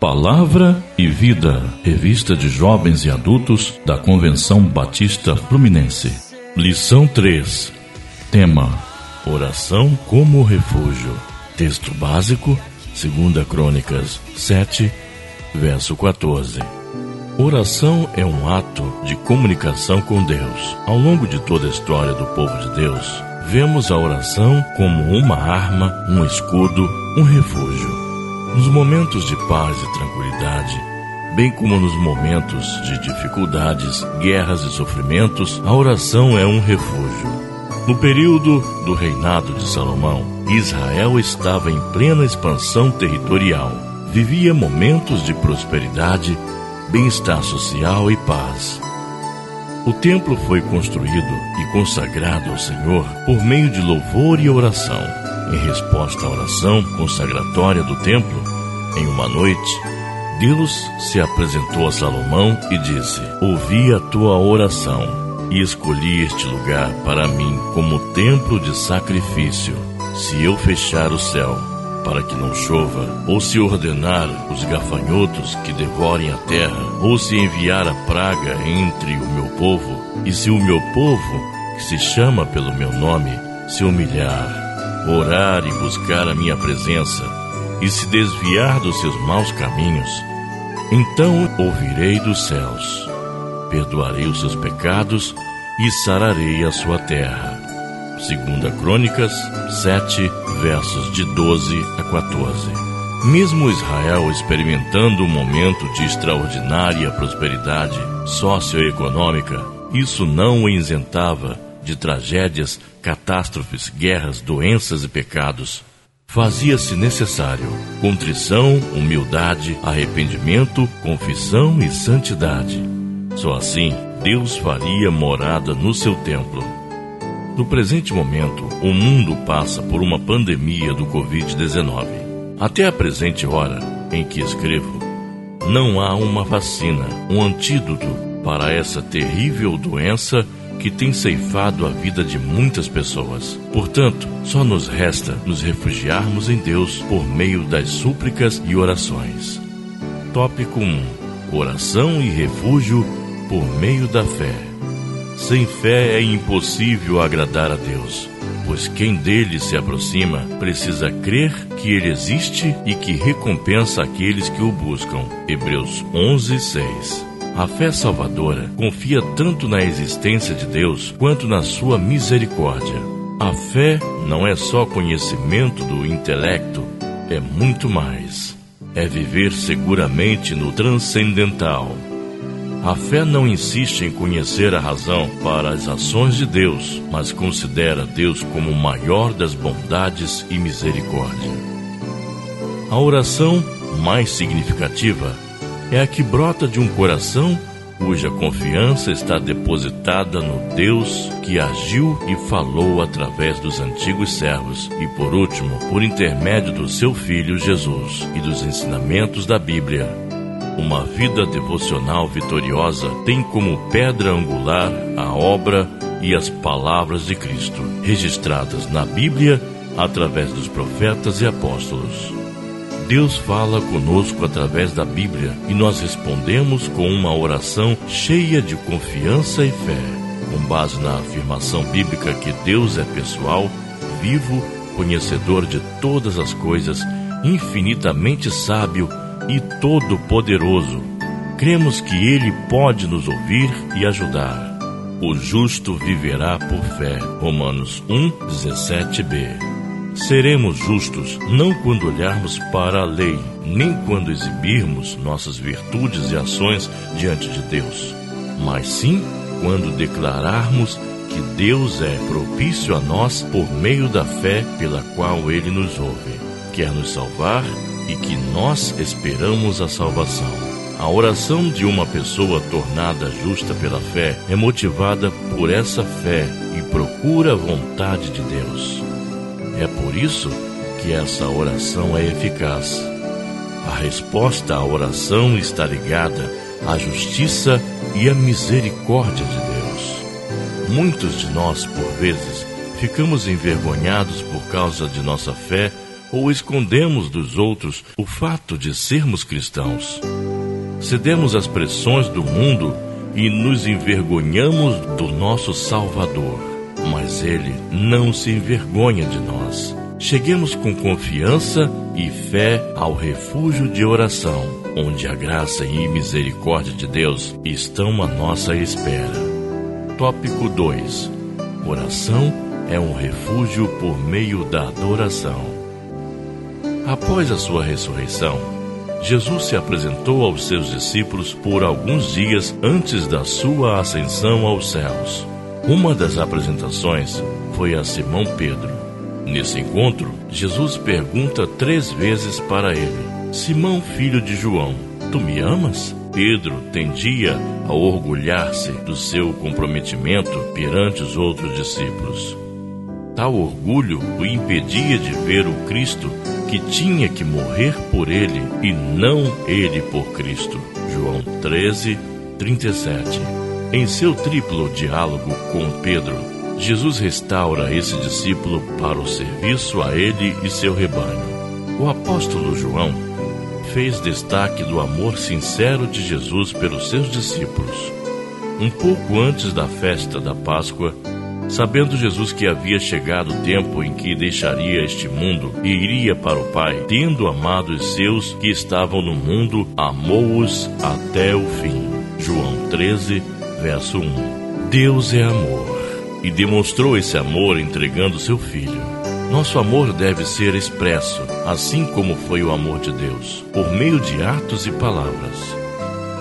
Palavra e Vida, revista de jovens e adultos da Convenção Batista Fluminense. Lição 3. Tema: Oração como refúgio. Texto básico, 2 Crônicas 7, verso 14. Oração é um ato de comunicação com Deus. Ao longo de toda a história do povo de Deus, vemos a oração como uma arma, um escudo, um refúgio. Momentos de paz e tranquilidade, bem como nos momentos de dificuldades, guerras e sofrimentos, a oração é um refúgio. No período do reinado de Salomão, Israel estava em plena expansão territorial. Vivia momentos de prosperidade, bem-estar social e paz. O templo foi construído e consagrado ao Senhor por meio de louvor e oração. Em resposta à oração consagratória do templo, em uma noite, Deus se apresentou a Salomão e disse: Ouvi a tua oração e escolhi este lugar para mim como templo de sacrifício. Se eu fechar o céu para que não chova, ou se ordenar os gafanhotos que devorem a terra, ou se enviar a praga entre o meu povo, e se o meu povo, que se chama pelo meu nome, se humilhar, orar e buscar a minha presença, e se desviar dos seus maus caminhos, então ouvirei dos céus, perdoarei os seus pecados e sararei a sua terra. Segunda Crônicas 7, versos de 12 a 14. Mesmo Israel experimentando um momento de extraordinária prosperidade socioeconômica, isso não o isentava de tragédias, catástrofes, guerras, doenças e pecados. Fazia-se necessário contrição, humildade, arrependimento, confissão e santidade. Só assim Deus faria morada no seu templo. No presente momento, o mundo passa por uma pandemia do Covid-19. Até a presente hora em que escrevo, não há uma vacina, um antídoto para essa terrível doença que tem ceifado a vida de muitas pessoas. Portanto, só nos resta nos refugiarmos em Deus por meio das súplicas e orações. Tópico 1: Oração e refúgio por meio da fé. Sem fé é impossível agradar a Deus, pois quem dele se aproxima precisa crer que ele existe e que recompensa aqueles que o buscam. Hebreus 11, 6. A fé salvadora confia tanto na existência de Deus quanto na sua misericórdia. A fé não é só conhecimento do intelecto, é muito mais. É viver seguramente no transcendental. A fé não insiste em conhecer a razão para as ações de Deus, mas considera Deus como o maior das bondades e misericórdia. A oração mais significativa é a que brota de um coração cuja confiança está depositada no Deus que agiu e falou através dos antigos servos e, por último, por intermédio do seu Filho Jesus e dos ensinamentos da Bíblia. Uma vida devocional vitoriosa tem como pedra angular a obra e as palavras de Cristo, registradas na Bíblia através dos profetas e apóstolos. Deus fala conosco através da Bíblia e nós respondemos com uma oração cheia de confiança e fé, com base na afirmação bíblica que Deus é pessoal, vivo, conhecedor de todas as coisas, infinitamente sábio e todo-poderoso. Cremos que Ele pode nos ouvir e ajudar. O justo viverá por fé. Romanos 1, 17b. Seremos justos não quando olharmos para a lei, nem quando exibirmos nossas virtudes e ações diante de Deus, mas sim quando declararmos que Deus é propício a nós por meio da fé pela qual Ele nos ouve, quer nos salvar e que nós esperamos a salvação. A oração de uma pessoa tornada justa pela fé é motivada por essa fé e procura a vontade de Deus. É por isso que essa oração é eficaz. A resposta à oração está ligada à justiça e à misericórdia de Deus. Muitos de nós, por vezes, ficamos envergonhados por causa de nossa fé ou escondemos dos outros o fato de sermos cristãos. Cedemos às pressões do mundo e nos envergonhamos do nosso Salvador, mas Ele não se envergonha de nós. Cheguemos com confiança e fé ao refúgio de oração, onde a graça e misericórdia de Deus estão à nossa espera. Tópico 2: Oração é um refúgio por meio da adoração. Após a sua ressurreição, Jesus se apresentou aos seus discípulos por alguns dias antes da sua ascensão aos céus. Uma das apresentações foi a Simão Pedro. Nesse encontro, Jesus pergunta três vezes para ele: Simão, filho de João, tu me amas? Pedro tendia a orgulhar-se do seu comprometimento perante os outros discípulos. Tal orgulho o impedia de ver o Cristo que tinha que morrer por ele e não ele por Cristo. João 13, 37. Em seu triplo diálogo com Pedro, Jesus restaura esse discípulo para o serviço a ele e seu rebanho. O apóstolo João fez destaque do amor sincero de Jesus pelos seus discípulos. Um pouco antes da festa da Páscoa, sabendo Jesus que havia chegado o tempo em que deixaria este mundo e iria para o Pai, tendo amado os seus que estavam no mundo, amou-os até o fim. João 13, verso 1. Deus é amor e demonstrou esse amor entregando seu filho. Nosso amor deve ser expresso, assim como foi o amor de Deus, por meio de atos e palavras.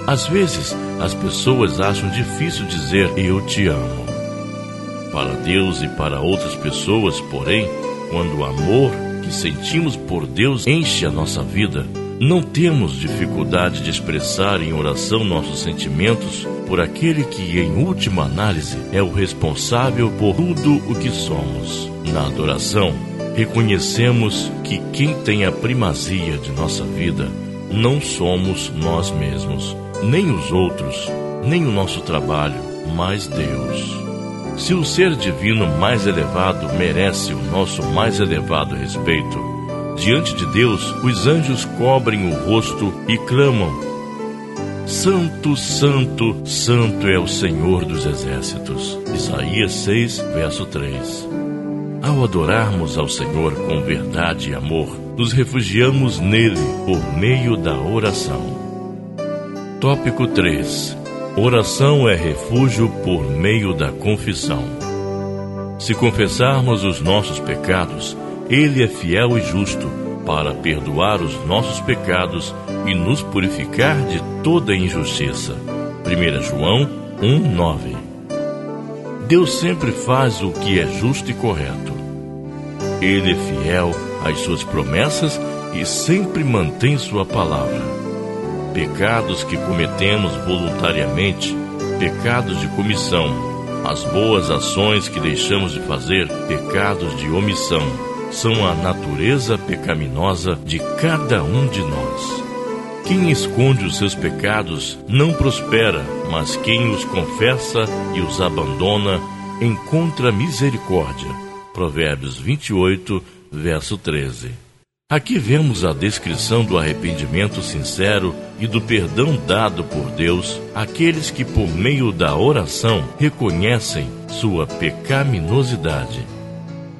Às vezes, as pessoas acham difícil dizer eu te amo. Para Deus e para outras pessoas, porém, quando o amor que sentimos por Deus enche a nossa vida, não temos dificuldade de expressar em oração nossos sentimentos por aquele que, em última análise, é o responsável por tudo o que somos. Na adoração, reconhecemos que quem tem a primazia de nossa vida não somos nós mesmos, nem os outros, nem o nosso trabalho, mas Deus. Se o ser divino mais elevado merece o nosso mais elevado respeito, Diante de Deus, os anjos cobrem o rosto e clamam: Santo, Santo, Santo é o Senhor dos Exércitos. Isaías 6, verso 3. Ao adorarmos ao Senhor com verdade e amor, nos refugiamos nele por meio da oração. Tópico 3. Oração é refúgio por meio da confissão. Se confessarmos os nossos pecados, ele é fiel e justo para perdoar os nossos pecados e nos purificar de toda injustiça. 1 João 1:9. Deus sempre faz o que é justo e correto. Ele é fiel às suas promessas e sempre mantém sua palavra. Pecados que cometemos voluntariamente, pecados de comissão, as boas ações que deixamos de fazer, pecados de omissão são a natureza pecaminosa de cada um de nós. Quem esconde os seus pecados não prospera, mas quem os confessa e os abandona encontra misericórdia. Provérbios 28, verso 13. Aqui vemos a descrição do arrependimento sincero e do perdão dado por Deus àqueles que, por meio da oração, reconhecem sua pecaminosidade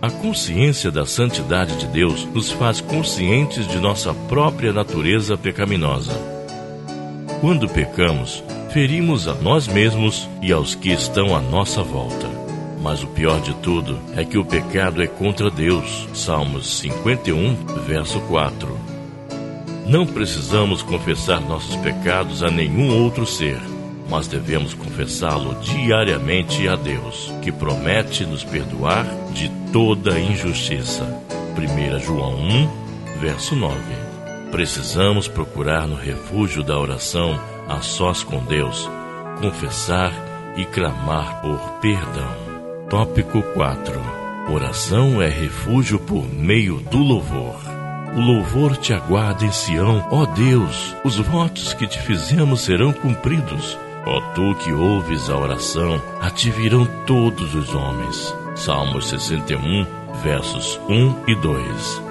a consciência da santidade de Deus nos faz conscientes de nossa própria natureza pecaminosa. Quando pecamos, ferimos a nós mesmos e aos que estão à nossa volta. Mas o pior de tudo é que o pecado é contra Deus. Salmos 51, verso 4. Não precisamos confessar nossos pecados a nenhum outro ser mas devemos confessá-lo diariamente a Deus, que promete nos perdoar de toda injustiça. 1 João 1, verso 9. Precisamos procurar no refúgio da oração, a sós com Deus, confessar e clamar por perdão. Tópico 4. Oração é refúgio por meio do louvor. O louvor te aguarda em Sião, ó Deus, os votos que te fizemos serão cumpridos. Ó tu que ouves a oração, a ti virão todos os homens. Salmos 61, versos 1 e 2.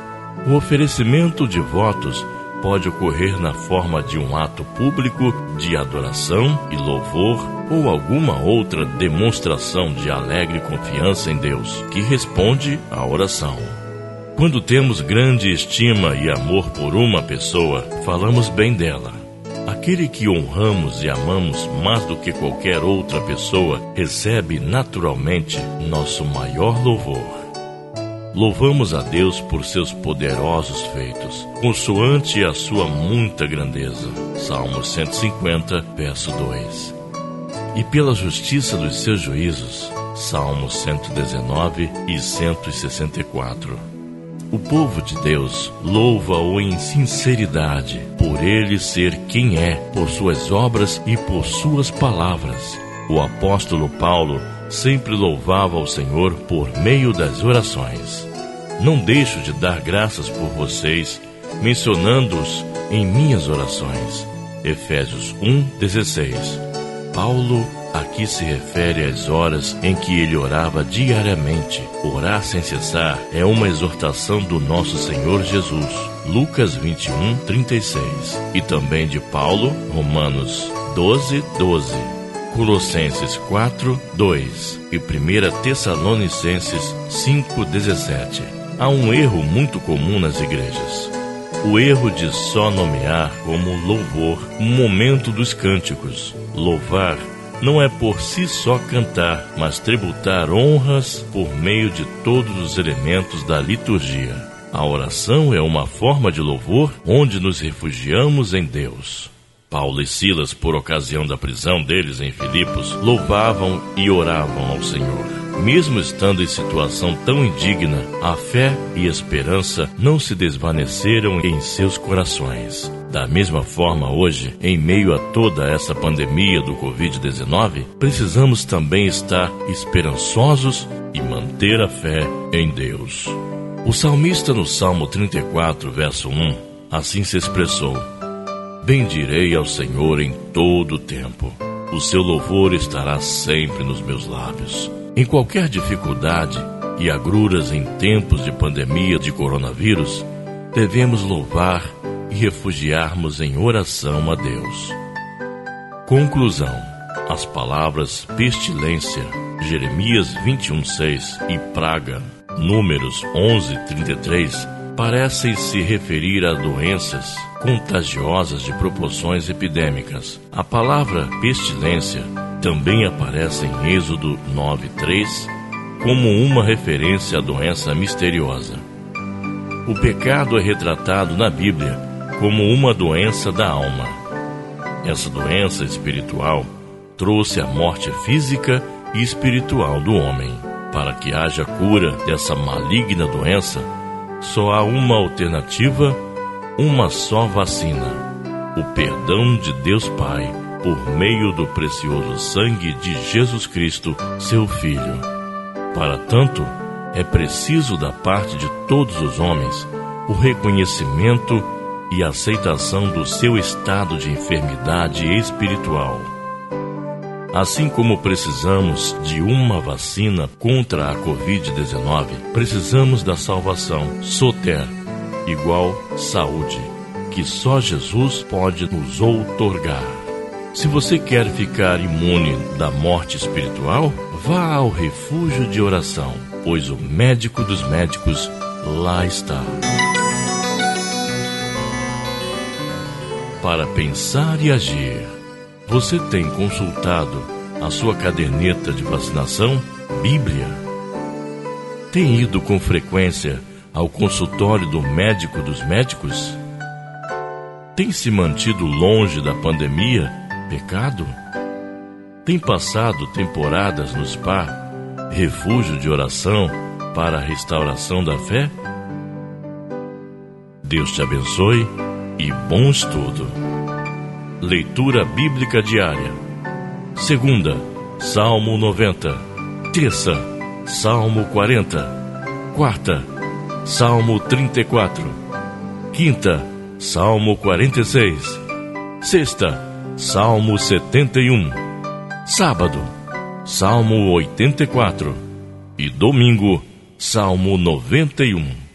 O oferecimento de votos pode ocorrer na forma de um ato público de adoração e louvor ou alguma outra demonstração de alegre confiança em Deus, que responde à oração. Quando temos grande estima e amor por uma pessoa, falamos bem dela. Aquele que honramos e amamos mais do que qualquer outra pessoa recebe naturalmente nosso maior louvor. Louvamos a Deus por seus poderosos feitos, consoante a sua muita grandeza. Salmo 150, verso 2. E pela justiça dos seus juízos. Salmos 119 e 164. O povo de Deus louva-o em sinceridade, por ele ser quem é, por suas obras e por suas palavras. O apóstolo Paulo sempre louvava o Senhor por meio das orações. Não deixo de dar graças por vocês, mencionando-os em minhas orações. Efésios 1:16. Paulo aqui se refere às horas em que ele orava diariamente. Orar sem cessar é uma exortação do nosso Senhor Jesus. Lucas 21, 36. E também de Paulo, Romanos 12, 12. Colossenses 4, 2 e 1 Tessalonicenses 5, 17. Há um erro muito comum nas igrejas. O erro de só nomear como louvor o momento dos cânticos. Louvar não é por si só cantar, mas tributar honras por meio de todos os elementos da liturgia. A oração é uma forma de louvor onde nos refugiamos em Deus. Paulo e Silas, por ocasião da prisão deles em Filipos, louvavam e oravam ao Senhor. Mesmo estando em situação tão indigna, a fé e a esperança não se desvaneceram em seus corações. Da mesma forma, hoje, em meio a toda essa pandemia do Covid-19, precisamos também estar esperançosos e manter a fé em Deus. O salmista no Salmo 34, verso 1, assim se expressou: Bendirei ao Senhor em todo o tempo. O seu louvor estará sempre nos meus lábios. Em qualquer dificuldade e agruras em tempos de pandemia de coronavírus, devemos louvar refugiarmos em oração a Deus. Conclusão: as palavras pestilência, Jeremias 21:6 e praga, Números 11:33 parecem se referir a doenças contagiosas de proporções epidêmicas. A palavra pestilência também aparece em Êxodo 9:3 como uma referência à doença misteriosa. O pecado é retratado na Bíblia como uma doença da alma. Essa doença espiritual trouxe a morte física e espiritual do homem. Para que haja cura dessa maligna doença, só há uma alternativa, uma só vacina: o perdão de Deus Pai por meio do precioso sangue de Jesus Cristo, seu Filho. Para tanto, é preciso da parte de todos os homens o reconhecimento e aceitação do seu estado de enfermidade espiritual Assim como precisamos de uma vacina contra a Covid-19, precisamos da salvação Soter, igual saúde, que só Jesus pode nos outorgar. Se você quer ficar imune da morte espiritual, vá ao refúgio de oração, pois o médico dos médicos lá está. Para pensar e agir. Você tem consultado a sua caderneta de vacinação, Bíblia? Tem ido com frequência ao consultório do médico dos médicos? Tem se mantido longe da pandemia, pecado? Tem passado temporadas no spa, refúgio de oração para a restauração da fé? Deus te abençoe e bom estudo. Leitura Bíblica Diária. Segunda, Salmo 90. Terça, Salmo 40. Quarta, Salmo 34. Quinta, Salmo 46. Sexta, Salmo 71. Sábado, Salmo 84. E domingo, Salmo 91.